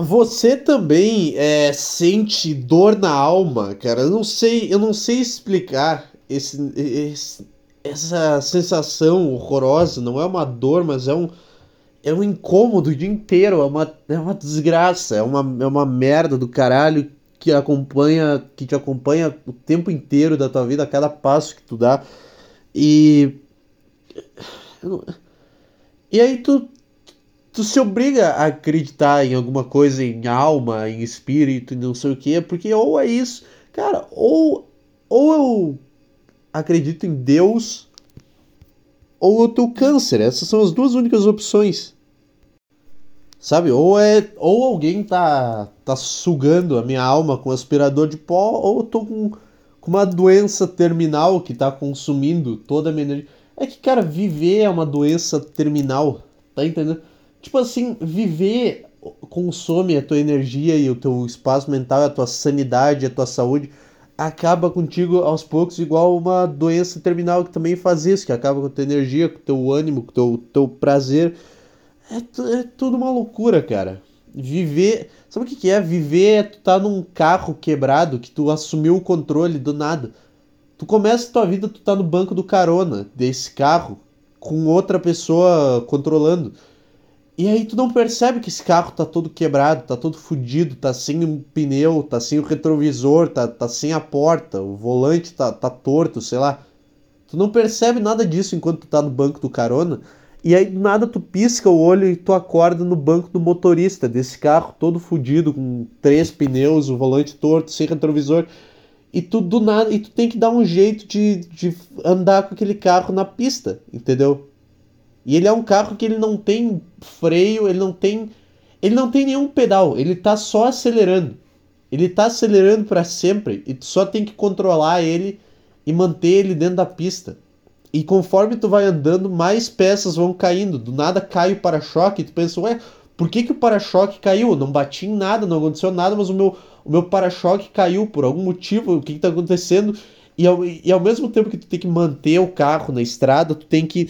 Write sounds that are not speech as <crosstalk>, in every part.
Você também é, sente dor na alma, cara. Eu não sei, eu não sei explicar esse, esse, essa sensação horrorosa. Não é uma dor, mas é um, é um incômodo o dia inteiro. É uma, é uma desgraça. É uma, é uma merda do caralho que acompanha, que te acompanha o tempo inteiro da tua vida, a cada passo que tu dá. E e aí tu tu se obriga a acreditar em alguma coisa, em alma, em espírito, não sei o que, porque ou é isso, cara, ou ou eu acredito em Deus ou eu tenho câncer. Essas são as duas únicas opções. Sabe? Ou é ou alguém tá tá sugando a minha alma com um aspirador de pó, ou eu tô com, com uma doença terminal que tá consumindo toda a minha energia. É que, cara, viver é uma doença terminal, tá entendendo? Tipo assim, viver consome a tua energia e o teu espaço mental, a tua sanidade, a tua saúde, acaba contigo aos poucos, igual uma doença terminal que também faz isso, que acaba com a tua energia, com o teu ânimo, com o teu, teu prazer. É, é tudo uma loucura, cara. Viver. Sabe o que, que é? Viver é tu tá num carro quebrado que tu assumiu o controle do nada. Tu começa a tua vida, tu tá no banco do carona desse carro com outra pessoa controlando. E aí tu não percebe que esse carro tá todo quebrado, tá todo fudido, tá sem um pneu, tá sem o retrovisor, tá, tá sem a porta, o volante tá, tá torto, sei lá. Tu não percebe nada disso enquanto tu tá no banco do carona. E aí do nada tu pisca o olho e tu acorda no banco do motorista desse carro todo fudido, com três pneus, o volante torto, sem retrovisor. E tu do nada, e tu tem que dar um jeito de, de andar com aquele carro na pista, entendeu? E ele é um carro que ele não tem freio, ele não tem. Ele não tem nenhum pedal, ele tá só acelerando. Ele tá acelerando para sempre e tu só tem que controlar ele e manter ele dentro da pista. E conforme tu vai andando, mais peças vão caindo. Do nada cai o para-choque tu pensa, ué, por que, que o para-choque caiu? não bati em nada, não aconteceu nada, mas o meu, o meu para-choque caiu por algum motivo, o que, que tá acontecendo? E ao, e ao mesmo tempo que tu tem que manter o carro na estrada, tu tem que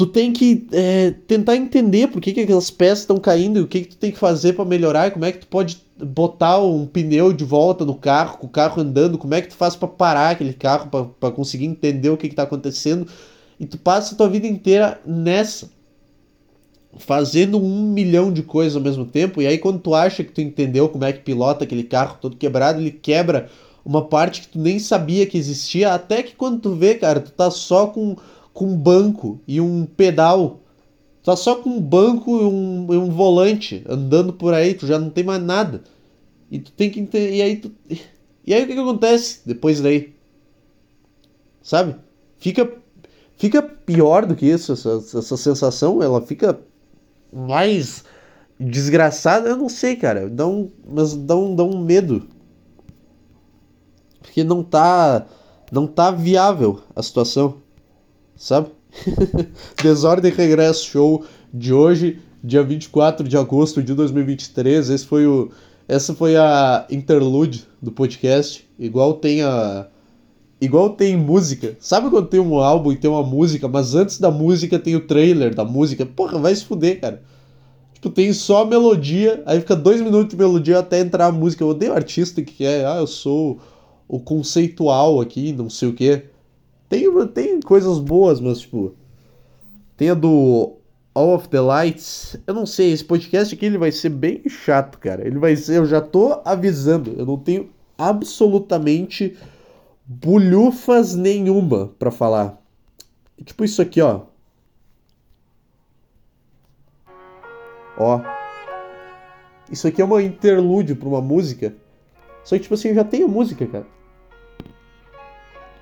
tu tem que é, tentar entender por que, que aquelas peças estão caindo e o que, que tu tem que fazer para melhorar, como é que tu pode botar um pneu de volta no carro, com o carro andando, como é que tu faz para parar aquele carro, para conseguir entender o que está acontecendo. E tu passa a tua vida inteira nessa, fazendo um milhão de coisas ao mesmo tempo, e aí quando tu acha que tu entendeu como é que pilota aquele carro todo quebrado, ele quebra uma parte que tu nem sabia que existia, até que quando tu vê, cara, tu tá só com com um banco e um pedal. Tá só com um banco e um, e um volante andando por aí, tu já não tem mais nada. E tu tem que. E aí tu. E aí o que, que acontece depois daí? Sabe? Fica. Fica pior do que isso, essa, essa sensação, ela fica mais desgraçada, eu não sei, cara. Dá um, mas dá um, dá um medo. Porque não tá. Não tá viável a situação sabe? <laughs> Desordem Regresso Show de hoje, dia 24 de agosto de 2023. Esse foi o, essa foi a interlude do podcast. Igual tem a. Igual tem música. Sabe quando tem um álbum e tem uma música, mas antes da música tem o trailer da música? Porra, vai se fuder, cara. Tipo, tem só a melodia, aí fica dois minutos de melodia até entrar a música. Eu odeio artista que é, ah, eu sou o conceitual aqui, não sei o que. Tem, tem coisas boas, mas tipo. Tem a do All of the Lights. Eu não sei, esse podcast aqui ele vai ser bem chato, cara. Ele vai ser, eu já tô avisando, eu não tenho absolutamente bulhufas nenhuma para falar. Tipo isso aqui, ó. Ó. Isso aqui é uma interlúdio pra uma música. Só que, tipo assim, eu já tenho música, cara.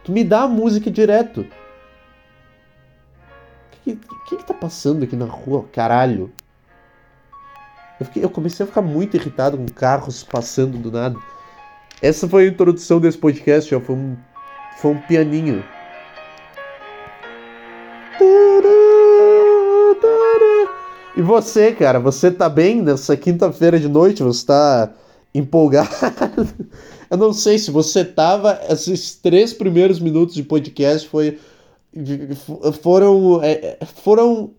Tu me dá a música direto. O que, que, que tá passando aqui na rua, caralho? Eu, fiquei, eu comecei a ficar muito irritado com carros passando do nada. Essa foi a introdução desse podcast, ó. Foi um, foi um pianinho. E você, cara, você tá bem nessa quinta-feira de noite? Você tá empolgado? Eu não sei se você tava. Esses três primeiros minutos de podcast foi. Foram. É, foram.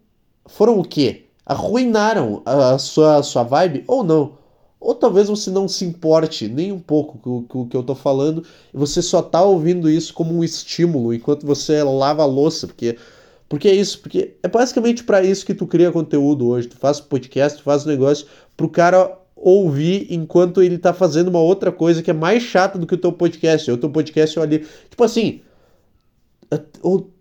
Foram o quê? Arruinaram a sua, a sua vibe ou não? Ou talvez você não se importe nem um pouco com o que eu tô falando e você só tá ouvindo isso como um estímulo enquanto você lava a louça, porque porque é isso, porque é basicamente para isso que tu cria conteúdo hoje. Tu faz podcast, tu faz negócio pro cara ouvir enquanto ele tá fazendo uma outra coisa que é mais chata do que o teu podcast. O teu podcast é ali, tipo assim,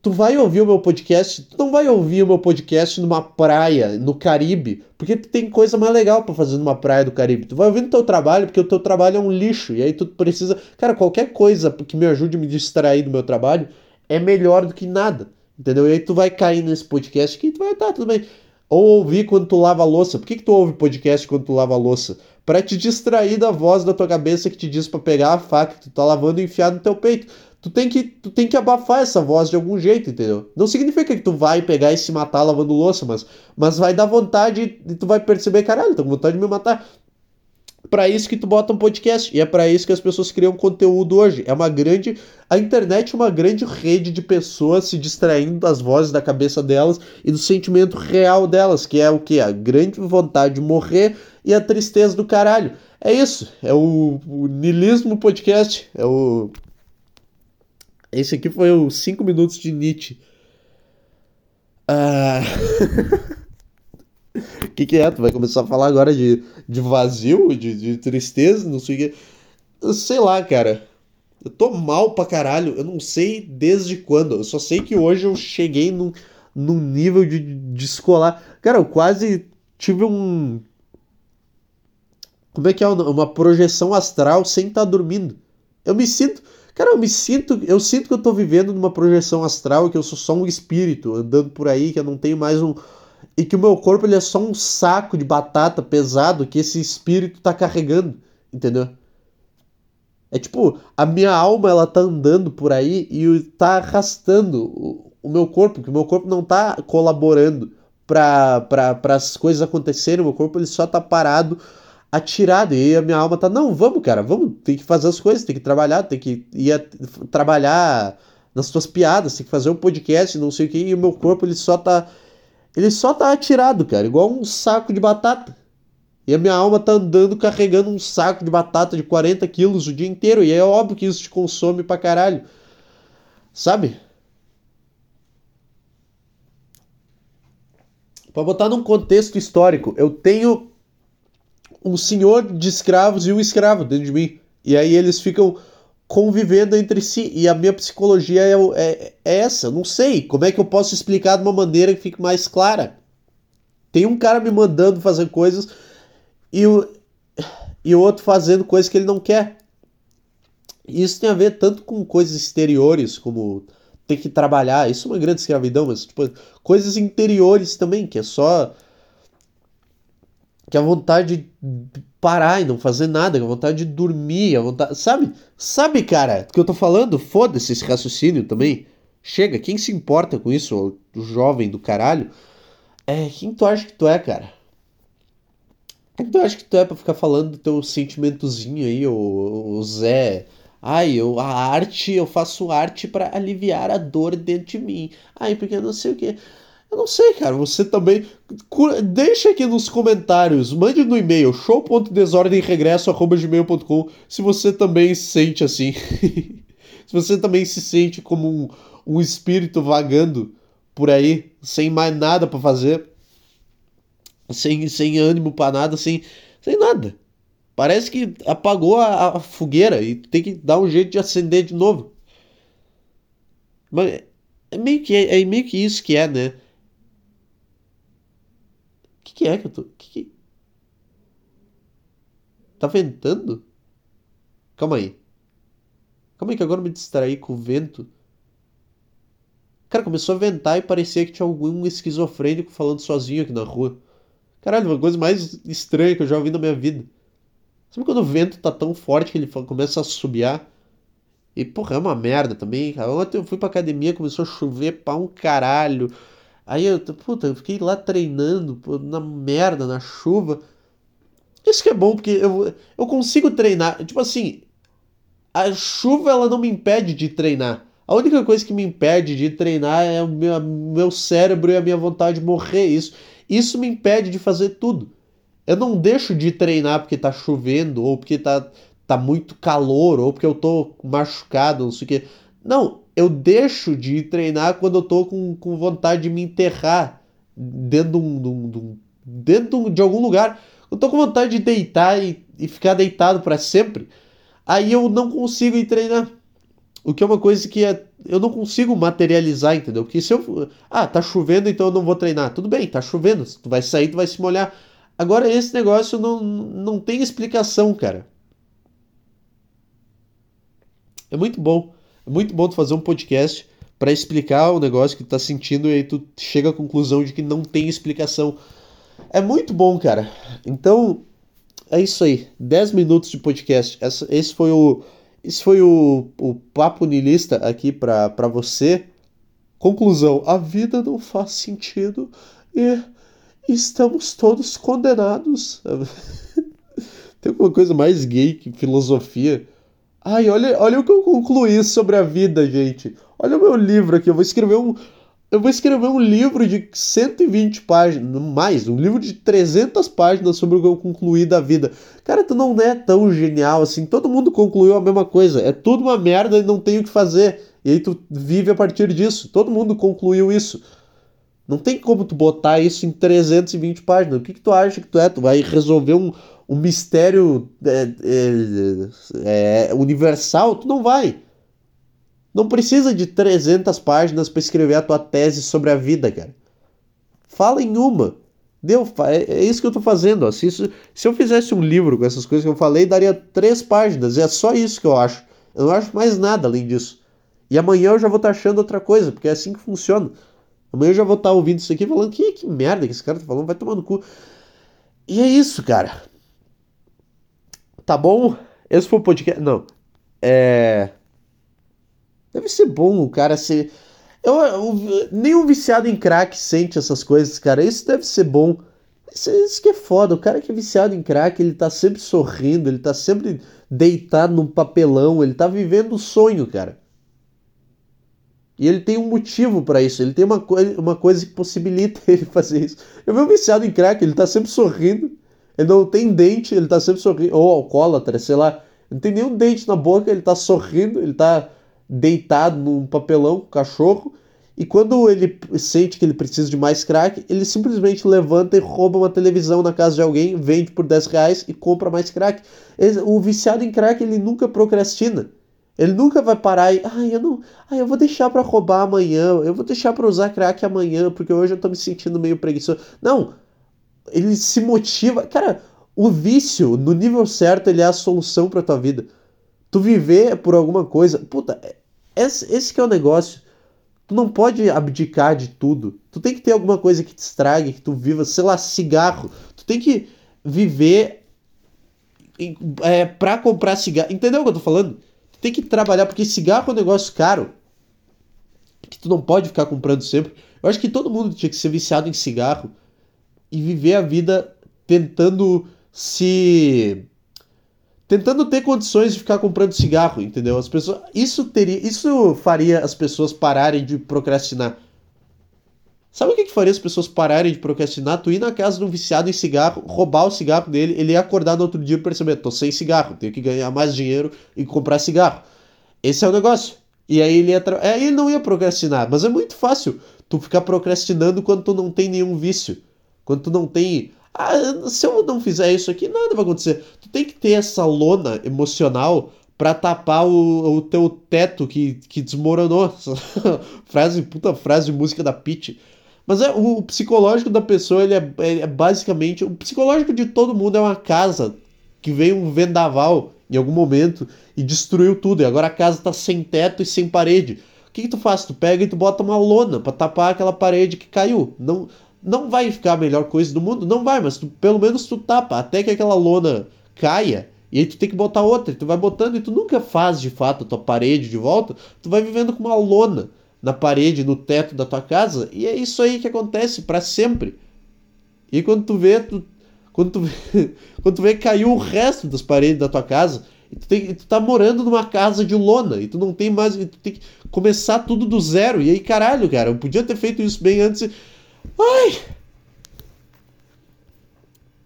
tu vai ouvir o meu podcast, tu não vai ouvir o meu podcast numa praia no Caribe, porque tu tem coisa mais legal para fazer numa praia do Caribe. Tu vai ouvir no teu trabalho, porque o teu trabalho é um lixo, e aí tu precisa, cara, qualquer coisa que me ajude a me distrair do meu trabalho é melhor do que nada. Entendeu? E aí tu vai cair nesse podcast que tu vai estar, tá, tudo bem. Ou ouvir quando tu lava a louça. Por que, que tu ouve podcast quando tu lava a louça? Para te distrair da voz da tua cabeça que te diz para pegar a faca que tu tá lavando e enfiar no teu peito. Tu tem, que, tu tem que abafar essa voz de algum jeito, entendeu? Não significa que tu vai pegar e se matar lavando louça, mas, mas vai dar vontade e tu vai perceber, caralho, tô com vontade de me matar para isso que tu bota um podcast e é para isso que as pessoas criam conteúdo hoje. É uma grande a internet é uma grande rede de pessoas se distraindo das vozes da cabeça delas e do sentimento real delas, que é o que a grande vontade de morrer e a tristeza do caralho. É isso, é o, o nilismo podcast, é o esse aqui foi os 5 minutos de Nietzsche. Ah... <laughs> Que, que é? Tu vai começar a falar agora de, de vazio, de, de tristeza, não sei o que. Sei lá, cara. Eu tô mal pra caralho. Eu não sei desde quando. Eu só sei que hoje eu cheguei num, num nível de descolar. Cara, eu quase tive um. Como é que é? Uma projeção astral sem estar tá dormindo. Eu me sinto. Cara, eu me sinto. Eu sinto que eu tô vivendo numa projeção astral, que eu sou só um espírito andando por aí, que eu não tenho mais um e que o meu corpo ele é só um saco de batata pesado que esse espírito tá carregando, entendeu? É tipo, a minha alma ela tá andando por aí e tá arrastando o, o meu corpo, que o meu corpo não tá colaborando para as coisas acontecerem, o meu corpo ele só tá parado, atirado, e a minha alma tá, não, vamos cara, vamos, tem que fazer as coisas, tem que trabalhar, tem que ir a, trabalhar nas tuas piadas, tem que fazer um podcast, não sei o que, e o meu corpo ele só tá ele só tá atirado, cara, igual um saco de batata. E a minha alma tá andando carregando um saco de batata de 40 quilos o dia inteiro. E é óbvio que isso te consome pra caralho. Sabe? Pra botar num contexto histórico, eu tenho um senhor de escravos e um escravo dentro de mim. E aí eles ficam convivendo entre si. E a minha psicologia é, é, é, essa. Não sei como é que eu posso explicar de uma maneira que fique mais clara. Tem um cara me mandando fazer coisas e o, e o outro fazendo coisas que ele não quer. E isso tem a ver tanto com coisas exteriores, como ter que trabalhar. Isso é uma grande escravidão, mas tipo, coisas interiores também, que é só que a vontade de parar e não fazer nada, que a vontade de dormir, a vontade. Sabe? Sabe, cara, do que eu tô falando? Foda-se esse raciocínio também. Chega, quem se importa com isso, o jovem do caralho? É, quem tu acha que tu é, cara? Quem tu acha que tu é pra ficar falando do teu sentimentozinho aí, o, o Zé? Ai, eu, a arte, eu faço arte para aliviar a dor dentro de mim. Ai, porque eu não sei o que. Eu não sei, cara. Você também. Deixa aqui nos comentários. Mande no e-mail show.desordemregresso.gmail.com se você também se sente assim. <laughs> se você também se sente como um, um espírito vagando por aí, sem mais nada para fazer. Sem, sem ânimo para nada, sem, sem nada. Parece que apagou a, a fogueira e tem que dar um jeito de acender de novo. Mas é meio que, é, é meio que isso que é, né? Que, é que eu tô. Que que... Tá ventando? Calma aí. Calma aí que agora eu me distraí com o vento. Cara, começou a ventar e parecia que tinha algum esquizofrênico falando sozinho aqui na rua. Caralho, uma coisa mais estranha que eu já ouvi na minha vida. Sabe quando o vento tá tão forte que ele começa a subiar? E, porra, é uma merda também. Ontem eu fui pra academia, começou a chover pra um caralho. Aí eu, puta, eu fiquei lá treinando na merda, na chuva. Isso que é bom, porque eu, eu consigo treinar. Tipo assim, a chuva ela não me impede de treinar. A única coisa que me impede de treinar é o meu, meu cérebro e a minha vontade de morrer. Isso, isso me impede de fazer tudo. Eu não deixo de treinar porque tá chovendo, ou porque tá, tá muito calor, ou porque eu tô machucado, não sei o quê. Não, eu deixo de treinar quando eu tô com, com vontade de me enterrar dentro de, um, de, um, dentro de algum lugar. Eu tô com vontade de deitar e, e ficar deitado para sempre. Aí eu não consigo ir treinar. O que é uma coisa que é, eu não consigo materializar, entendeu? Porque se eu. Ah, tá chovendo, então eu não vou treinar. Tudo bem, tá chovendo. Tu vai sair, tu vai se molhar. Agora, esse negócio não, não tem explicação, cara. É muito bom. É muito bom tu fazer um podcast para explicar o negócio que tu tá sentindo e aí tu chega à conclusão de que não tem explicação. É muito bom, cara. Então, é isso aí. 10 minutos de podcast. Esse foi o esse foi o, o papo nilista aqui para você. Conclusão: a vida não faz sentido e estamos todos condenados. <laughs> Tem alguma coisa mais gay que filosofia? Ai, olha, olha o que eu concluí sobre a vida, gente. Olha o meu livro aqui. Eu vou escrever um, eu vou escrever um livro de 120 páginas, mais, um livro de 300 páginas sobre o que eu concluí da vida. Cara, tu não é tão genial assim, todo mundo concluiu a mesma coisa. É tudo uma merda e não tem o que fazer. E aí tu vive a partir disso. Todo mundo concluiu isso. Não tem como tu botar isso em 320 páginas. O que, que tu acha que tu é? Tu vai resolver um, um mistério é, é, é, universal? Tu não vai. Não precisa de 300 páginas para escrever a tua tese sobre a vida, cara. Fala em uma. Deu, é, é isso que eu tô fazendo. Ó. Se, isso, se eu fizesse um livro com essas coisas que eu falei, daria três páginas. E é só isso que eu acho. Eu não acho mais nada além disso. E amanhã eu já vou estar tá achando outra coisa, porque é assim que funciona. Amanhã eu já vou estar tá ouvindo isso aqui falando que, que merda que esse cara tá falando, vai tomar no cu. E é isso, cara. Tá bom? Esse foi o podcast. Não. É. Deve ser bom o cara ser. Eu, eu, nenhum viciado em crack sente essas coisas, cara. Isso deve ser bom. Isso, isso, que é foda. O cara que é viciado em crack, ele tá sempre sorrindo, ele tá sempre deitado num papelão, ele tá vivendo o sonho, cara. E ele tem um motivo para isso, ele tem uma, uma coisa que possibilita <laughs> ele fazer isso. Eu vi um viciado em crack, ele tá sempre sorrindo, ele não tem dente, ele tá sempre sorrindo, ou alcoólatra, sei lá, não tem nenhum dente na boca, ele tá sorrindo, ele tá deitado num papelão com o cachorro. E quando ele sente que ele precisa de mais crack, ele simplesmente levanta e rouba uma televisão na casa de alguém, vende por 10 reais e compra mais crack. O viciado em crack, ele nunca procrastina. Ele nunca vai parar e, ai, eu não, ai, eu vou deixar para roubar amanhã, eu vou deixar para usar crack amanhã, porque hoje eu tô me sentindo meio preguiçoso. Não. Ele se motiva, cara, o vício no nível certo, ele é a solução para tua vida. Tu viver por alguma coisa, puta, esse, esse que é o negócio. Tu não pode abdicar de tudo. Tu tem que ter alguma coisa que te estrague, que tu viva, sei lá, cigarro. Tu tem que viver é, pra comprar cigarro. Entendeu o que eu tô falando? Tu tem que trabalhar, porque cigarro é um negócio caro. Que tu não pode ficar comprando sempre. Eu acho que todo mundo tinha que ser viciado em cigarro e viver a vida tentando se tentando ter condições de ficar comprando cigarro, entendeu? As pessoas, isso teria, isso faria as pessoas pararem de procrastinar. Sabe o que, que faria as pessoas pararem de procrastinar? Tu ir na casa de um viciado em cigarro, roubar o cigarro dele, ele ia acordar no outro dia e perceber, tô sem cigarro, tenho que ganhar mais dinheiro e comprar cigarro. Esse é o negócio. E aí ele ia tra... aí ele não ia procrastinar, mas é muito fácil tu ficar procrastinando quando tu não tem nenhum vício. Quando tu não tem ah, se eu não fizer isso aqui, nada vai acontecer. Tu tem que ter essa lona emocional para tapar o, o teu teto que, que desmoronou. <laughs> frase, puta frase de música da Pitty. Mas é, o, o psicológico da pessoa, ele é, é, é, basicamente. O psicológico de todo mundo é uma casa que veio um vendaval em algum momento e destruiu tudo. E agora a casa tá sem teto e sem parede. O que, que tu faz? Tu pega e tu bota uma lona para tapar aquela parede que caiu. Não, não vai ficar a melhor coisa do mundo? Não vai, mas tu, pelo menos tu tapa até que aquela lona caia. E aí tu tem que botar outra, tu vai botando e tu nunca faz de fato a tua parede de volta, tu vai vivendo com uma lona na parede, no teto da tua casa, e é isso aí que acontece para sempre. E quando tu vê, tu, quando tu vê, <laughs> quando tu vê caiu o resto das paredes da tua casa, e tu, tem, tu tá morando numa casa de lona, e tu não tem mais, tu tem que começar tudo do zero. E aí, caralho, cara, eu podia ter feito isso bem antes. Ai!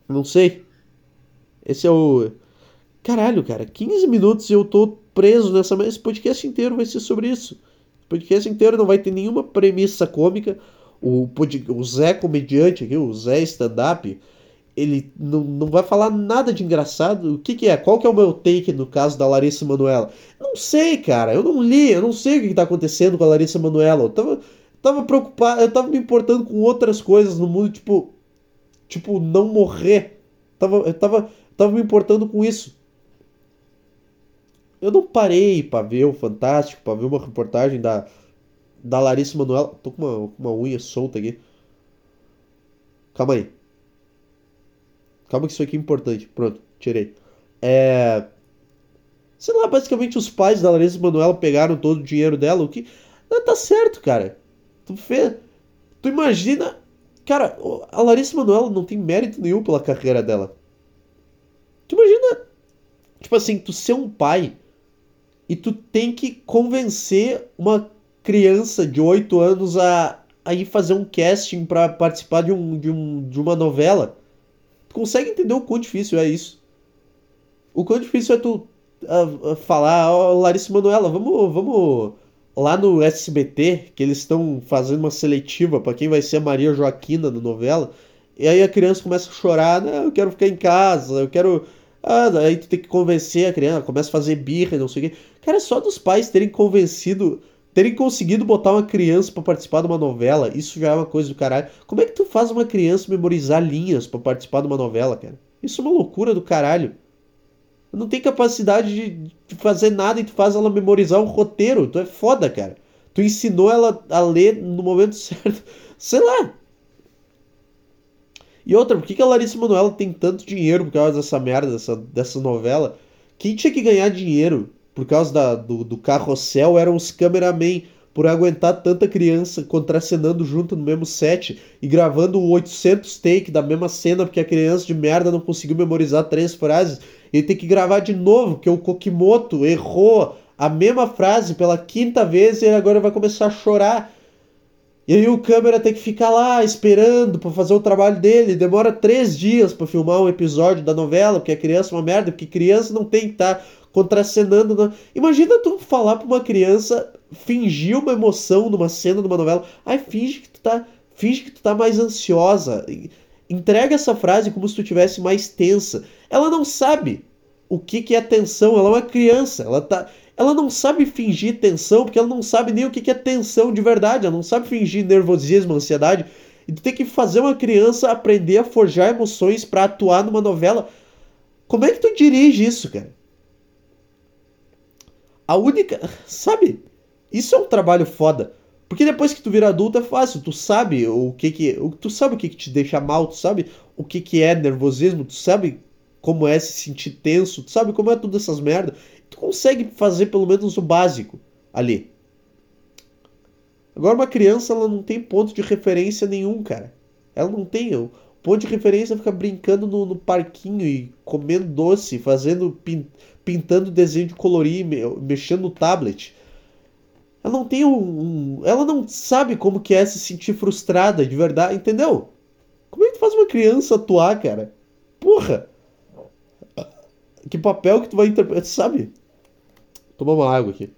Não sei. Esse é o. Caralho, cara, 15 minutos e eu tô preso nessa. Esse podcast inteiro vai ser sobre isso. O podcast inteiro não vai ter nenhuma premissa cômica. O, o Zé comediante aqui, o Zé stand-up, ele não, não vai falar nada de engraçado. O que, que é? Qual que é o meu take no caso da Larissa Manoela? Não sei, cara. Eu não li, eu não sei o que, que tá acontecendo com a Larissa Manoela. Eu tava, tava preocupado, eu tava me importando com outras coisas no mundo, tipo. Tipo, não morrer. Tava, eu tava, tava me importando com isso. Eu não parei para ver o Fantástico, para ver uma reportagem da, da Larissa Manoela. Tô com uma, uma unha solta aqui. Calma aí. Calma que isso aqui é importante. Pronto, tirei. É. Sei lá, basicamente os pais da Larissa Manoela pegaram todo o dinheiro dela, o que. Tá certo, cara. Tu fez. Tu imagina. Cara, a Larissa Manoela não tem mérito nenhum pela carreira dela. Tu imagina. Tipo assim, tu ser um pai e tu tem que convencer uma criança de 8 anos a, a ir fazer um casting para participar de, um, de, um, de uma novela. Tu consegue entender o quão difícil é isso? O quão difícil é tu falar, ó, oh, Larissa Manoela, vamos, vamos lá no SBT, que eles estão fazendo uma seletiva para quem vai ser a Maria Joaquina na novela. E aí a criança começa a chorar, não, eu quero ficar em casa, eu quero. Ah, aí tu tem que convencer a criança, começa a fazer birra, não sei o quê. Cara, só dos pais terem convencido terem conseguido botar uma criança para participar de uma novela, isso já é uma coisa do caralho. Como é que tu faz uma criança memorizar linhas para participar de uma novela, cara? Isso é uma loucura do caralho. Não tem capacidade de, fazer nada e tu faz ela memorizar um roteiro. Tu é foda, cara. Tu ensinou ela a ler no momento <laughs> certo. Sei lá. E outra, por que, que a Larissa Manoela tem tanto dinheiro por causa dessa merda, dessa, dessa novela? Quem tinha que ganhar dinheiro por causa da, do, do carrossel, eram os cameramen por aguentar tanta criança contracenando junto no mesmo set e gravando 800 take da mesma cena porque a criança de merda não conseguiu memorizar três frases. Ele tem que gravar de novo, porque o Kokimoto errou a mesma frase pela quinta vez e agora vai começar a chorar. E aí o câmera tem que ficar lá esperando para fazer o trabalho dele. Demora três dias para filmar um episódio da novela, porque a criança é uma merda, porque criança não tem que estar tá contracenando. Na... Imagina tu falar pra uma criança fingir uma emoção numa cena de uma novela. Ai, finge que tu tá, finge que tu tá mais ansiosa. Entrega essa frase como se tu tivesse mais tensa. Ela não sabe o que, que é tensão. Ela é uma criança. Ela tá, ela não sabe fingir tensão porque ela não sabe nem o que, que é tensão de verdade. Ela não sabe fingir nervosismo, ansiedade. E tu tem que fazer uma criança aprender a forjar emoções para atuar numa novela. Como é que tu dirige isso, cara? A única. Sabe? Isso é um trabalho foda. Porque depois que tu vira adulto é fácil, tu sabe o que que. Tu sabe o que, que te deixa mal, tu sabe o que, que é nervosismo, tu sabe como é se sentir tenso, tu sabe como é tudo essas merdas. Tu consegue fazer pelo menos o básico ali. Agora uma criança ela não tem ponto de referência nenhum, cara. Ela não tem. O ponto de referência é ficar brincando no, no parquinho e comendo doce, fazendo. Pin pintando desenho de colorir, mexendo no tablet. Ela não tem um, um, Ela não sabe como que é se sentir frustrada de verdade, entendeu? Como é que tu faz uma criança atuar, cara? Porra! Que papel que tu vai interpretar, sabe? Tomar uma água aqui.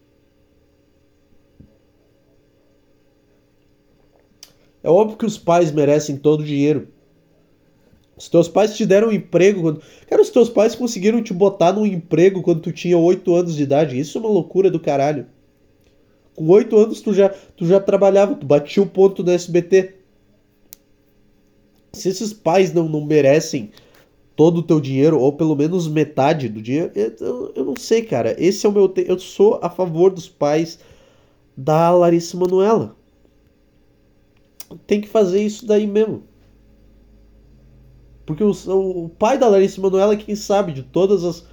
É óbvio que os pais merecem todo o dinheiro. Os teus pais te deram um emprego quando. Cara, os teus pais conseguiram te botar num emprego quando tu tinha 8 anos de idade. Isso é uma loucura do caralho. Com 8 anos tu já, tu já trabalhava, tu batia o ponto no SBT. Se esses pais não, não merecem todo o teu dinheiro, ou pelo menos metade do dinheiro, eu, eu não sei, cara. Esse é o meu. Te... Eu sou a favor dos pais da Larissa Manuela. Tem que fazer isso daí mesmo. Porque o, o pai da Larissa Manoela é quem sabe de todas as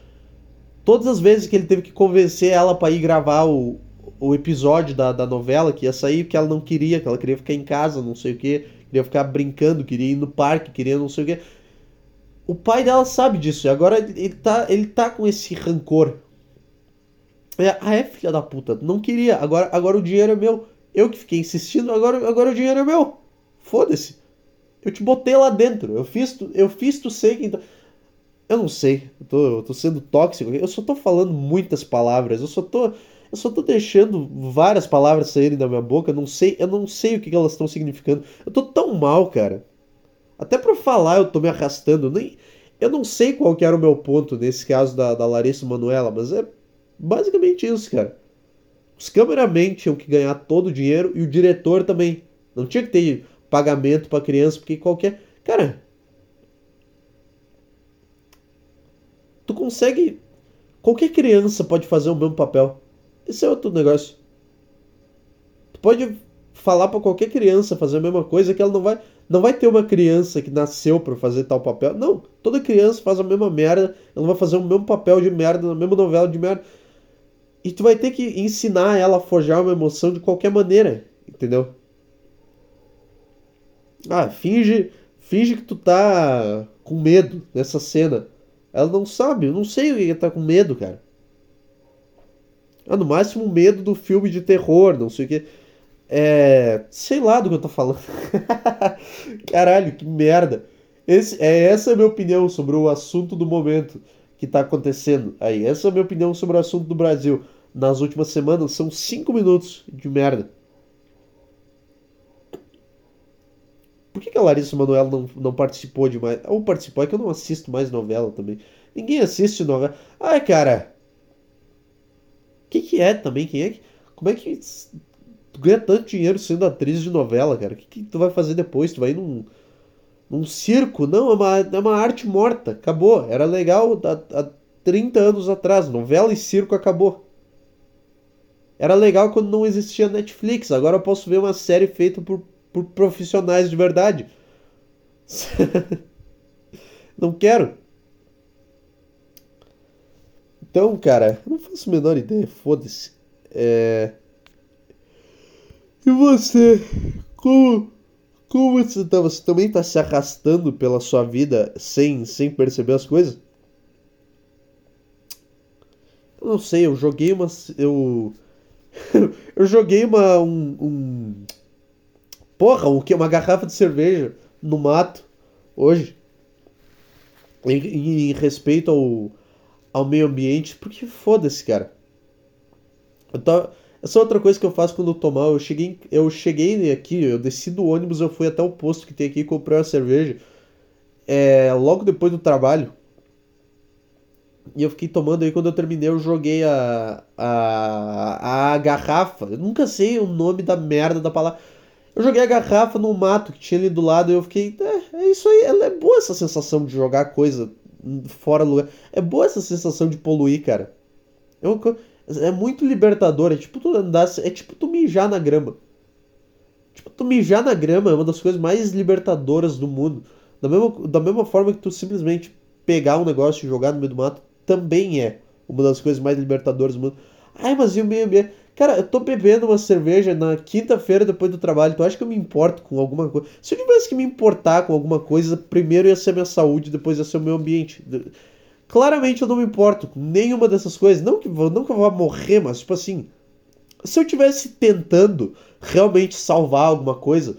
todas as vezes que ele teve que convencer ela para ir gravar o, o episódio da, da novela que ia sair, que ela não queria, que ela queria ficar em casa, não sei o que, queria ficar brincando, queria ir no parque, queria não sei o que. O pai dela sabe disso, e agora ele tá, ele tá com esse rancor. É, ah, é filha da puta, não queria, agora, agora o dinheiro é meu. Eu que fiquei insistindo, agora, agora o dinheiro é meu. Foda-se. Eu te botei lá dentro. Eu fiz tu, eu fiz tu ser quem. Eu não sei. Eu tô, eu tô sendo tóxico. Eu só tô falando muitas palavras. Eu só tô. Eu só tô deixando várias palavras saírem da minha boca. Não sei, eu não sei o que elas estão significando. Eu tô tão mal, cara. Até para falar eu tô me arrastando. Nem, eu não sei qual que era o meu ponto nesse caso da, da Larissa Manuela, mas é basicamente isso, cara. Os cameramen tinham que ganhar todo o dinheiro e o diretor também. Não tinha que ter pagamento para criança, porque qualquer. Cara. Tu consegue. Qualquer criança pode fazer o mesmo papel. Esse é outro negócio. Tu pode falar para qualquer criança fazer a mesma coisa que ela não vai. Não vai ter uma criança que nasceu para fazer tal papel. Não. Toda criança faz a mesma merda. Ela vai fazer o mesmo papel de merda na mesma novela de merda. E tu vai ter que ensinar ela a forjar uma emoção de qualquer maneira. Entendeu? Ah, finge, finge que tu tá com medo nessa cena. Ela não sabe, eu não sei o que tá com medo, cara. Ah, no máximo medo do filme de terror, não sei o que. É. Sei lá do que eu tô falando. <laughs> Caralho, que merda. Esse, é, essa é a minha opinião sobre o assunto do momento que tá acontecendo aí. Essa é a minha opinião sobre o assunto do Brasil. Nas últimas semanas são cinco minutos de merda. Por que, que a Larissa Manoela não, não participou de mais? Ou participou, é que eu não assisto mais novela também. Ninguém assiste novela. Ai, cara. Que, que é também? Quem é que. Como é que. Tu ganha tanto dinheiro sendo atriz de novela, cara? O que, que tu vai fazer depois? Tu vai ir num. num circo? Não, é uma, é uma arte morta. Acabou. Era legal há, há 30 anos atrás. Novela e circo acabou. Era legal quando não existia Netflix. Agora eu posso ver uma série feita por por profissionais de verdade. <laughs> não quero. Então, cara, não faço a menor ideia, foda-se. É... E você? Como, como você tá? Você também tá se arrastando pela sua vida sem, sem perceber as coisas? Eu não sei, eu joguei uma. Eu. <laughs> eu joguei uma. Um, um Porra, o que? Uma garrafa de cerveja no mato hoje. Em, em respeito ao, ao meio ambiente. Porque foda-se, cara. Eu essa é outra coisa que eu faço quando eu tomar. Eu cheguei, eu cheguei aqui, eu desci do ônibus, eu fui até o posto que tem aqui e comprei uma cerveja. É, logo depois do trabalho. E eu fiquei tomando aí quando eu terminei, eu joguei a, a, a garrafa. Eu nunca sei o nome da merda da palavra. Eu joguei a garrafa no mato que tinha ali do lado e eu fiquei, é, é isso aí, é boa essa sensação de jogar coisa fora do lugar. É boa essa sensação de poluir, cara. É, é muito libertador, é tipo tu andar, é tipo tu mijar na grama. Tipo, tu mijar na grama é uma das coisas mais libertadoras do mundo. Da mesma, da mesma forma que tu simplesmente pegar um negócio e jogar no meio do mato, também é uma das coisas mais libertadoras do mundo. Ai, mas e o meio ambiente? Cara, eu tô bebendo uma cerveja na quinta-feira depois do trabalho. Tu acha que eu me importo com alguma coisa? Se eu tivesse que me importar com alguma coisa, primeiro ia ser minha saúde, depois ia ser o meu ambiente. Claramente eu não me importo com nenhuma dessas coisas. Não que, não que eu vá morrer, mas tipo assim. Se eu tivesse tentando realmente salvar alguma coisa,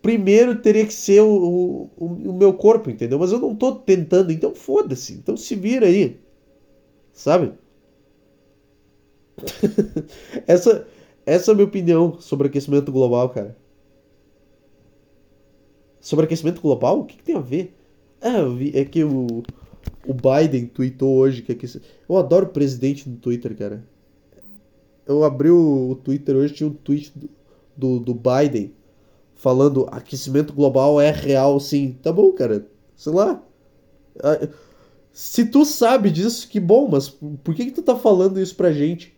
primeiro teria que ser o, o, o meu corpo, entendeu? Mas eu não tô tentando, então foda-se. Então se vira aí. Sabe? <laughs> essa, essa é a minha opinião sobre aquecimento global, cara. Sobre aquecimento global? O que, que tem a ver? Ah, vi, é que o, o Biden tweetou hoje que aquecimento. Eu adoro o presidente no Twitter, cara. Eu abri o, o Twitter hoje, tinha um tweet do, do, do Biden falando aquecimento global é real, sim. Tá bom, cara. Sei lá. Ah, se tu sabe disso, que bom, mas por que, que tu tá falando isso pra gente?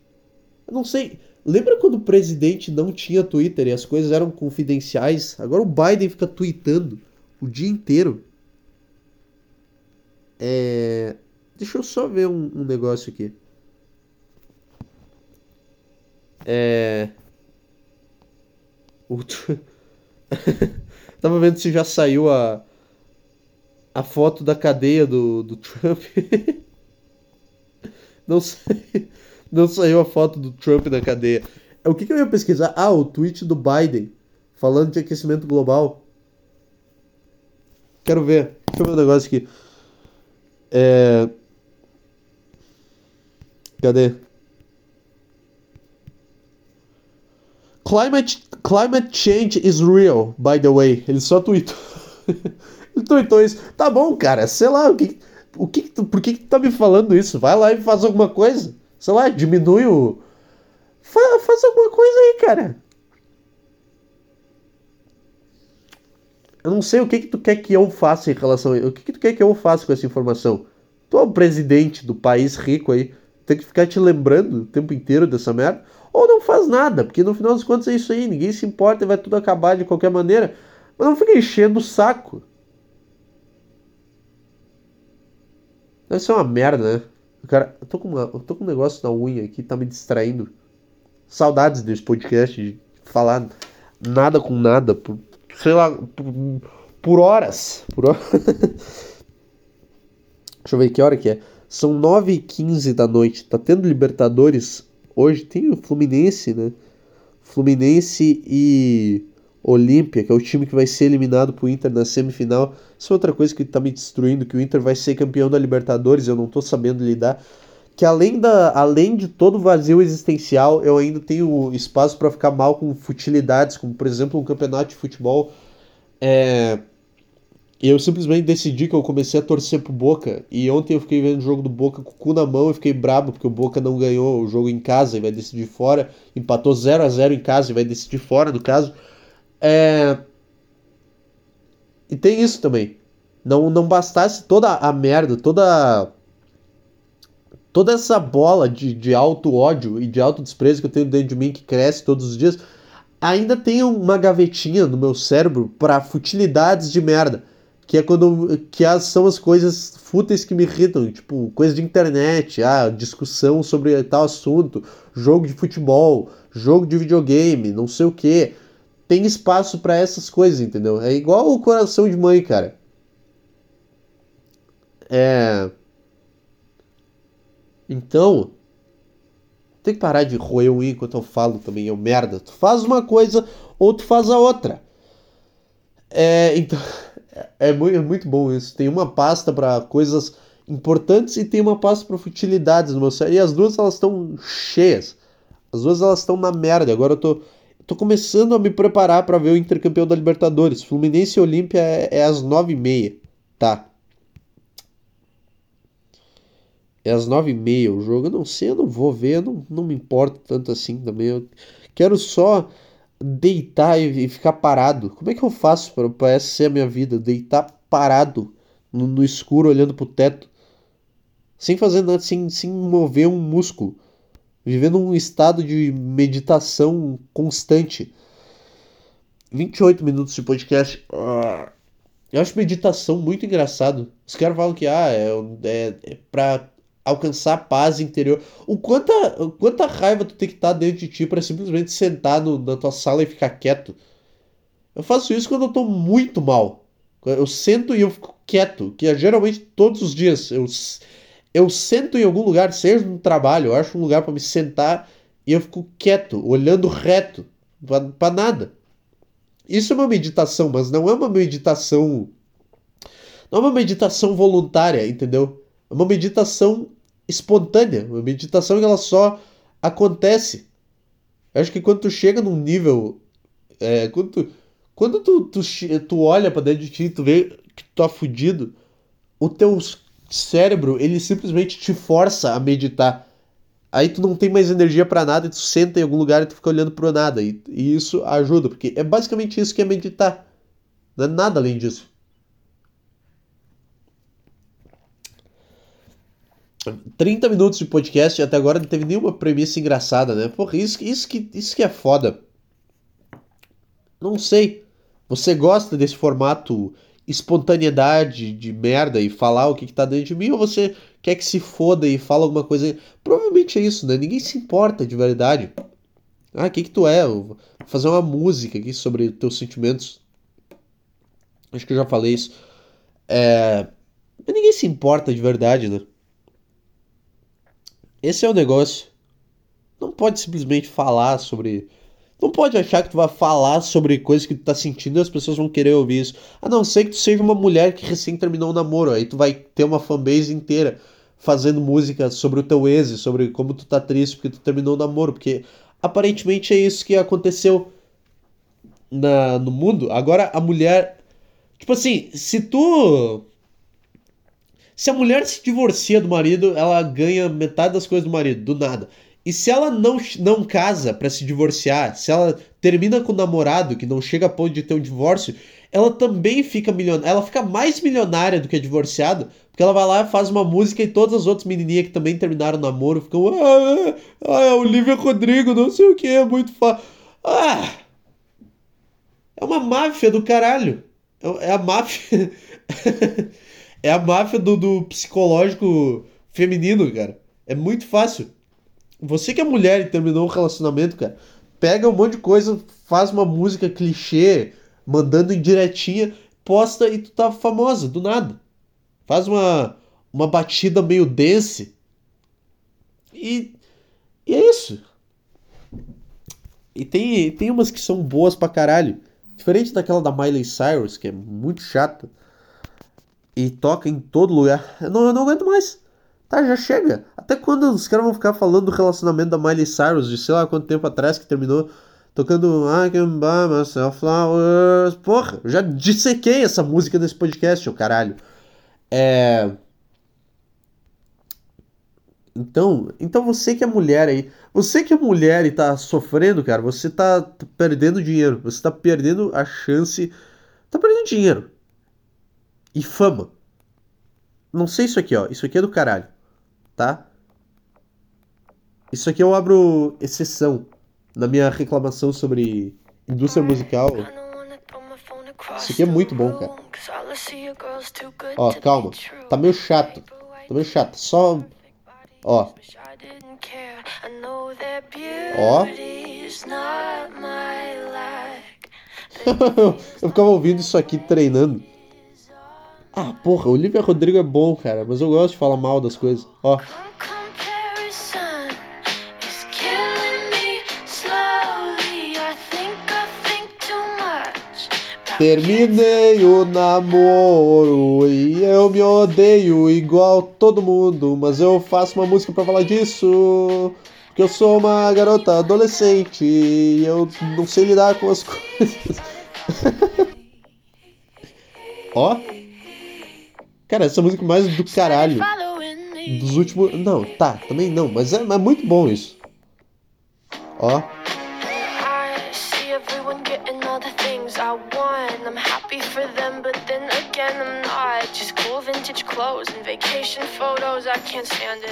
Eu não sei. Lembra quando o presidente não tinha Twitter e as coisas eram confidenciais? Agora o Biden fica tweetando o dia inteiro. É... Deixa eu só ver um, um negócio aqui. É. <laughs> Tava vendo se já saiu a. A foto da cadeia do, do Trump. <laughs> Não sei não saiu a foto do Trump na cadeia. O que, que eu ia pesquisar? Ah, o tweet do Biden falando de aquecimento global. Quero ver. Deixa eu ver um negócio aqui. É... Cadê? Climate, climate change is real, by the way. Ele só tweetou. <laughs> Ele tweetou isso. Tá bom, cara. Sei lá, o que, o que, por que, que tu tá me falando isso? Vai lá e faz alguma coisa. Sei lá, diminui o. Faz, faz alguma coisa aí, cara. Eu não sei o que, que tu quer que eu faça em relação a O que, que tu quer que eu faça com essa informação? Tu é o presidente do país rico aí. Tem que ficar te lembrando o tempo inteiro dessa merda. Ou não faz nada, porque no final das contas é isso aí. Ninguém se importa e vai tudo acabar de qualquer maneira. Mas não fica enchendo o saco. Deve ser uma merda, né? Cara, eu tô com, uma, eu tô com um negócio na unha aqui, tá me distraindo. Saudades desse podcast, de falar nada com nada, por, sei lá, por, por horas. Por horas. <laughs> Deixa eu ver que hora que é. São 9h15 da noite. Tá tendo Libertadores hoje? Tem o Fluminense, né? Fluminense e Olímpia, que é o time que vai ser eliminado pro Inter na semifinal. Isso é outra coisa que tá me destruindo, que o Inter vai ser campeão da Libertadores, eu não tô sabendo lidar. Que além, da, além de todo o vazio existencial, eu ainda tenho espaço para ficar mal com futilidades, como por exemplo um campeonato de futebol. É... Eu simplesmente decidi que eu comecei a torcer pro Boca. E ontem eu fiquei vendo o jogo do Boca com o cu na mão e fiquei brabo porque o Boca não ganhou o jogo em casa e vai decidir fora. Empatou 0 a 0 em casa e vai decidir fora, no caso. É... E tem isso também. Não, não bastasse toda a merda, toda. Toda essa bola de, de alto ódio e de alto desprezo que eu tenho dentro de mim, que cresce todos os dias, ainda tem uma gavetinha no meu cérebro para futilidades de merda. Que é quando. Que são as coisas fúteis que me irritam. Tipo, coisa de internet, ah, discussão sobre tal assunto, jogo de futebol, jogo de videogame, não sei o que tem espaço para essas coisas, entendeu? É igual o coração de mãe, cara. É. Então, tem que parar de roer o enquanto eu falo também, eu merda. Tu faz uma coisa ou tu faz a outra. É, então, <laughs> é muito, é muito bom isso. Tem uma pasta para coisas importantes e tem uma pasta para futilidades no meu. E as duas elas estão cheias. As duas elas estão na merda. Agora eu tô Tô começando a me preparar para ver o intercampeão da Libertadores. Fluminense e Olímpia é, é às nove e meia, tá? É às nove e meia o jogo. Eu não sei, eu não vou ver, eu não, não me importo tanto assim também. Eu quero só deitar e, e ficar parado. Como é que eu faço para essa ser a minha vida? Deitar parado no, no escuro olhando pro teto. Sem fazer nada, sem, sem mover um músculo vivendo um estado de meditação constante. 28 minutos de podcast. Eu acho meditação muito engraçado. Os caras falam que ah, é, é, é pra alcançar paz interior. O quanta, o quanta raiva tu tem que estar dentro de ti para simplesmente sentar no, na tua sala e ficar quieto. Eu faço isso quando eu tô muito mal. Eu sento e eu fico quieto, que é geralmente todos os dias. Eu, eu sento em algum lugar, seja no trabalho, eu acho um lugar para me sentar e eu fico quieto, olhando reto, para nada. Isso é uma meditação, mas não é uma meditação. Não é uma meditação voluntária, entendeu? É uma meditação espontânea, uma meditação que ela só acontece. Eu acho que quando tu chega num nível. É, quando tu, quando tu, tu, tu olha para dentro de ti tu vê que tu tá fudido, o teu cérebro, ele simplesmente te força a meditar. Aí tu não tem mais energia para nada, tu senta em algum lugar e tu fica olhando pro nada. E, e isso ajuda, porque é basicamente isso que é meditar. Não é nada além disso. Trinta minutos de podcast e até agora não teve nenhuma premissa engraçada, né? Porra, isso, isso, que, isso que é foda. Não sei. Você gosta desse formato espontaneidade de merda e falar o que, que tá dentro de mim, ou você quer que se foda e fala alguma coisa. Provavelmente é isso, né? Ninguém se importa de verdade. Ah, o que, que tu é? Vou fazer uma música aqui sobre teus sentimentos. Acho que eu já falei isso. É... Ninguém se importa de verdade, né? Esse é o negócio. Não pode simplesmente falar sobre não pode achar que tu vai falar sobre coisas que tu tá sentindo e as pessoas vão querer ouvir isso. A não ser que tu seja uma mulher que recém terminou o namoro, aí tu vai ter uma fanbase inteira fazendo música sobre o teu ex, sobre como tu tá triste porque tu terminou o namoro, porque aparentemente é isso que aconteceu na, no mundo. Agora a mulher. Tipo assim, se tu. Se a mulher se divorcia do marido, ela ganha metade das coisas do marido, do nada. E se ela não, não casa para se divorciar, se ela termina com o namorado, que não chega a ponto de ter um divórcio, ela também fica milionária. Ela fica mais milionária do que a divorciada, porque ela vai lá faz uma música e todas as outras menininhas que também terminaram o namoro ficam. Ah, ah, é Olivia Rodrigo, não sei o que, é muito fácil. Ah! É uma máfia do caralho. É, é a máfia. <laughs> é a máfia do, do psicológico feminino, cara. É muito fácil. Você que é mulher e terminou um relacionamento, cara, pega um monte de coisa, faz uma música clichê, mandando em diretinha, posta e tu tá famosa, do nada. Faz uma, uma batida meio dance. E, e é isso. E tem, tem umas que são boas pra caralho. Diferente daquela da Miley Cyrus, que é muito chata. E toca em todo lugar. Eu não, eu não aguento mais. Tá, já chega. Até quando os caras vão ficar falando do relacionamento da Miley Cyrus, de sei lá quanto tempo atrás que terminou, tocando I can buy myself flowers. Porra, já dissequei essa música nesse podcast, ô caralho. É. Então, então você que é mulher aí, você que é mulher e tá sofrendo, cara, você tá perdendo dinheiro, você tá perdendo a chance, tá perdendo dinheiro e fama. Não sei isso aqui, ó, isso aqui é do caralho tá? Isso aqui eu abro exceção na minha reclamação sobre indústria musical. Isso aqui é muito bom, cara. Ó, calma. Tá meio chato. Tá meio chato. Só. Ó. Ó. <laughs> eu ficava ouvindo isso aqui treinando. Ah, porra, Olivia Rodrigo é bom, cara, mas eu gosto de falar mal das coisas. Ó. Terminei o namoro e eu me odeio igual todo mundo, mas eu faço uma música para falar disso. Porque eu sou uma garota adolescente e eu não sei lidar com as coisas. <laughs> Ó. Cara, essa música mais do caralho. Dos últimos. Não, tá, também não, mas é, é muito bom isso. Ó.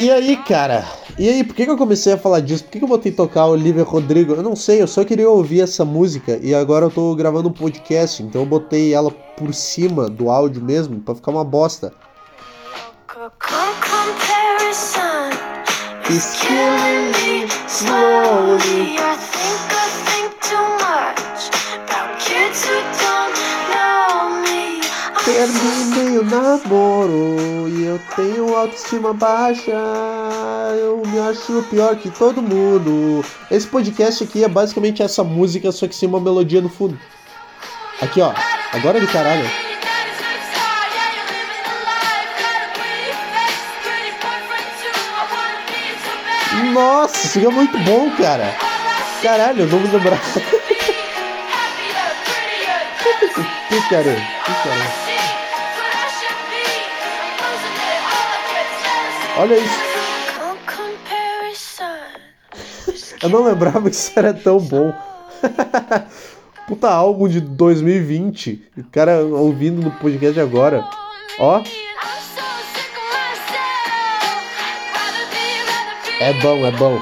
E aí, cara? E aí, por que, que eu comecei a falar disso? Por que, que eu botei tocar Olivia Rodrigo? Eu não sei, eu só queria ouvir essa música e agora eu tô gravando um podcast, então eu botei ela por cima do áudio mesmo pra ficar uma bosta. It's killing me slowly. Terminei o namoro e eu tenho autoestima baixa. Eu me acho pior que todo mundo. Esse podcast aqui é basicamente essa música, só que sem uma melodia no fundo. Aqui, ó. Agora é do caralho. Nossa, isso é muito bom, cara. Caralho, eu não me lembrava. que cara, que cara. Olha isso. Eu não lembrava que isso era tão bom. <laughs> Puta álbum de 2020. O cara ouvindo no podcast agora. Ó. É bom, é bom.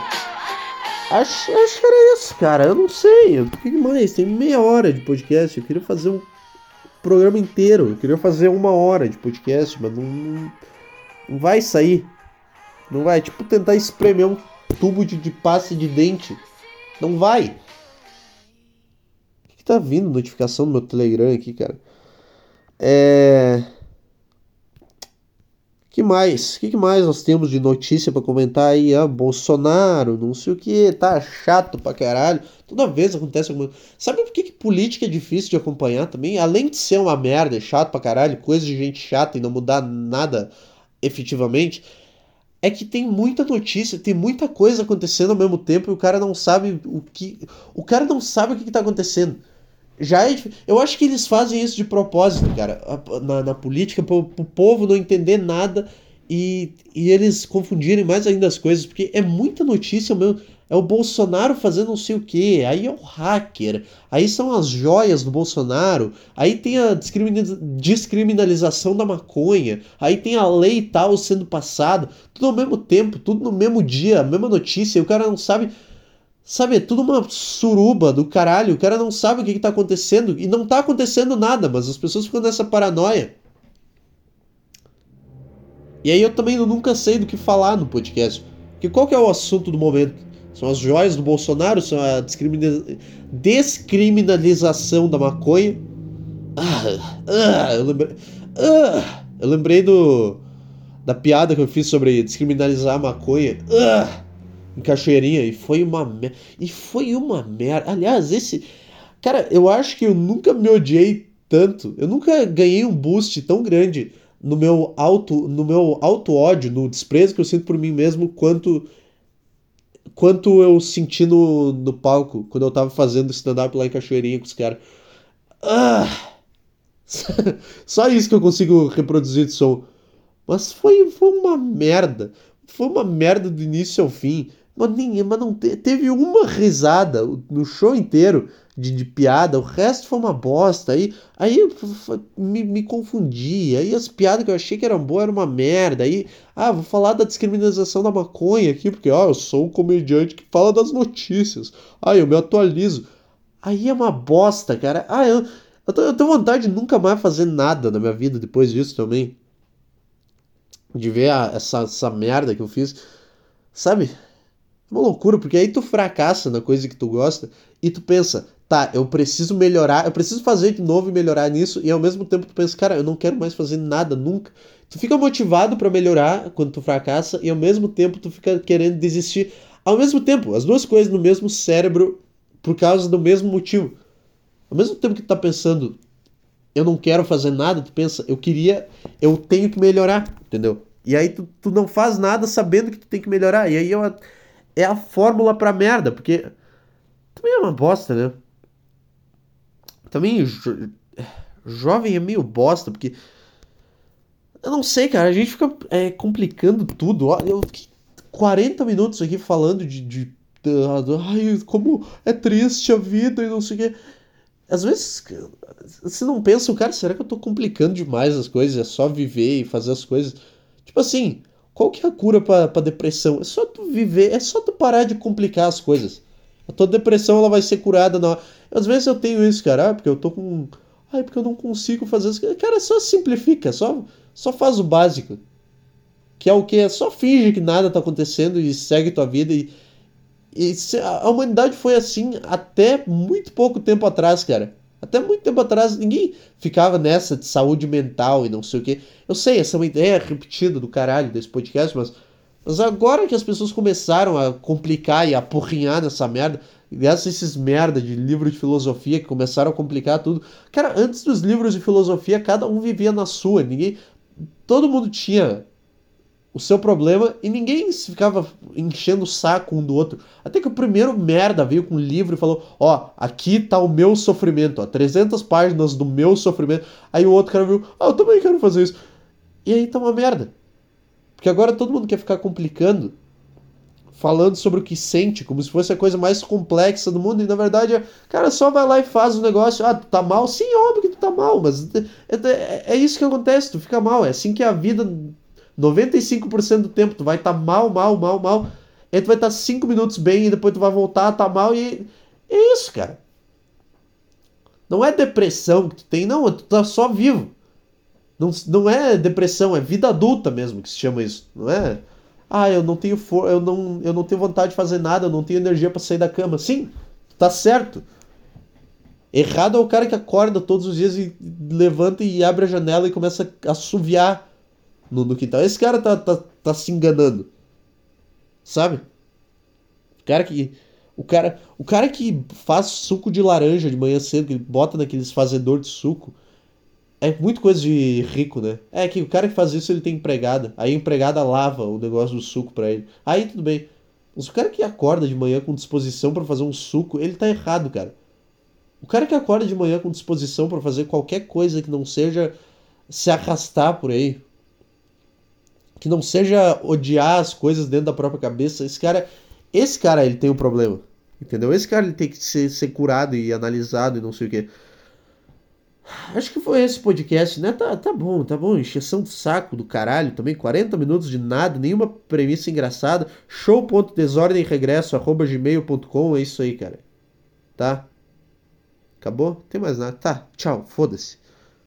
Acho, acho que era isso, cara. Eu não sei. O que mais? Tem meia hora de podcast. Eu queria fazer um programa inteiro. Eu queria fazer uma hora de podcast, mas não, não, não vai sair. Não vai. Tipo tentar espremer um tubo de, de passe de dente. Não vai. O que tá vindo notificação no meu Telegram aqui, cara? É. Que mais? O que, que, mais nós temos de notícia para comentar aí? Ah, Bolsonaro, não sei o que, tá chato pra caralho. Toda vez acontece alguma Sabe por que, que política é difícil de acompanhar também? Além de ser uma merda, é chato pra caralho, coisa de gente chata e não mudar nada efetivamente, é que tem muita notícia, tem muita coisa acontecendo ao mesmo tempo e o cara não sabe o que. O cara não sabe o que, que tá acontecendo. Já é, eu acho que eles fazem isso de propósito, cara, na, na política, pro, pro povo não entender nada e, e eles confundirem mais ainda as coisas, porque é muita notícia mesmo. É o Bolsonaro fazendo não sei o que, aí é o hacker, aí são as joias do Bolsonaro, aí tem a descriminalização da maconha, aí tem a lei tal sendo passada, tudo ao mesmo tempo, tudo no mesmo dia, a mesma notícia, e o cara não sabe Sabe, é tudo uma suruba do caralho. O cara não sabe o que, está acontecendo. E não está acontecendo nada, mas as pessoas ficam nessa paranoia. E aí eu também nunca sei do que falar no podcast. Porque qual que é o assunto do momento? São as joias do Bolsonaro? São a descriminalização da maconha? Ah, ah, eu lembrei, ah, eu lembrei do da piada que eu fiz sobre descriminalizar a maconha. Ah, em Cachoeirinha e foi uma merda. E foi uma merda. Aliás, esse. Cara, eu acho que eu nunca me odiei tanto. Eu nunca ganhei um boost tão grande no meu auto, no meu auto ódio, no desprezo que eu sinto por mim mesmo, quanto quanto eu senti no, no palco quando eu tava fazendo stand-up lá em Cachoeirinha com os caras. Ah! <laughs> Só isso que eu consigo reproduzir de som. Mas foi, foi uma merda. Foi uma merda do início ao fim. Mas, ninguém, mas não te, teve uma risada no show inteiro de, de, piada, o resto foi uma bosta. Aí, aí me, me confundi. Aí as piadas que eu achei que eram boas eram uma merda. Aí, ah, vou falar da descriminalização da maconha aqui, porque ah, eu sou um comediante que fala das notícias. Ah, eu me atualizo. Aí é uma bosta, cara. Ah, eu, eu, tô, eu tenho vontade de nunca mais fazer nada na minha vida depois disso também. De ver a, essa, essa merda que eu fiz. Sabe? É uma loucura, porque aí tu fracassa na coisa que tu gosta e tu pensa, tá, eu preciso melhorar, eu preciso fazer de novo e melhorar nisso, e ao mesmo tempo tu pensa, cara, eu não quero mais fazer nada nunca. Tu fica motivado para melhorar quando tu fracassa e ao mesmo tempo tu fica querendo desistir. Ao mesmo tempo, as duas coisas no mesmo cérebro por causa do mesmo motivo. Ao mesmo tempo que tu tá pensando, eu não quero fazer nada, tu pensa, eu queria, eu tenho que melhorar, entendeu? E aí tu, tu não faz nada sabendo que tu tem que melhorar. E aí eu é a fórmula pra merda, porque também é uma bosta, né? Também jo... jovem é meio bosta, porque eu não sei, cara, a gente fica é, complicando tudo. Eu fiquei 40 minutos aqui falando de, de, de, ai, como é triste a vida e não sei o quê. Às vezes você não pensa, cara, será que eu tô complicando demais as coisas? É só viver e fazer as coisas. Tipo assim, qual que é a cura para depressão? É só tu viver, é só tu parar de complicar as coisas. A tua depressão ela vai ser curada na Às vezes eu tenho isso, cara, ah, porque eu tô com Ai, porque eu não consigo fazer isso. Cara, só simplifica, só só faz o básico. Que é o que é só finge que nada tá acontecendo e segue tua vida e e a humanidade foi assim até muito pouco tempo atrás, cara. Até muito tempo atrás ninguém ficava nessa de saúde mental e não sei o que. Eu sei, essa é uma ideia repetida do caralho desse podcast, mas, mas agora que as pessoas começaram a complicar e a porrinhar nessa merda, graças a esses merda de livro de filosofia que começaram a complicar tudo. Cara, antes dos livros de filosofia, cada um vivia na sua, ninguém. Todo mundo tinha o seu problema e ninguém ficava enchendo o saco um do outro. Até que o primeiro merda veio com um livro e falou: Ó, oh, aqui tá o meu sofrimento, ó, 300 páginas do meu sofrimento. Aí o outro cara viu: Ah, eu também quero fazer isso. E aí tá uma merda. Porque agora todo mundo quer ficar complicando, falando sobre o que sente, como se fosse a coisa mais complexa do mundo. E na verdade, é, cara, só vai lá e faz o negócio. Ah, tu tá mal? Sim, óbvio que tu tá mal, mas é, é, é isso que acontece, tu fica mal. É assim que a vida 95% do tempo tu vai estar tá mal, mal, mal, mal. Aí tu vai estar tá 5 minutos bem e depois tu vai voltar a tá mal e é isso, cara. Não é depressão que tu tem, não, tu tá só vivo. Não, não é depressão, é vida adulta mesmo que se chama isso, não é? Ah, eu não tenho for eu não, eu não tenho vontade de fazer nada, eu não tenho energia para sair da cama. Sim, tá certo. Errado é o cara que acorda todos os dias e levanta e abre a janela e começa a assoviar no, no quintal. Esse cara tá, tá, tá se enganando. Sabe? O cara que. O cara, o cara que faz suco de laranja de manhã cedo, que bota naqueles fazedor de suco, é muito coisa de rico, né? É que o cara que faz isso ele tem empregada. Aí a empregada lava o negócio do suco para ele. Aí tudo bem. Mas o cara que acorda de manhã com disposição para fazer um suco, ele tá errado, cara. O cara que acorda de manhã com disposição para fazer qualquer coisa que não seja se arrastar por aí, que não seja odiar as coisas dentro da própria cabeça, esse cara, esse cara ele tem um problema, entendeu? Esse cara ele tem que ser, ser curado e analisado e não sei o que. Acho que foi esse podcast, né? Tá, tá bom, tá bom. Encheção de saco do caralho também. 40 minutos de nada, nenhuma premissa engraçada. Show.desordemregresso, arroba. É isso aí, cara. Tá? Acabou? Tem mais nada. Tá, tchau, foda-se.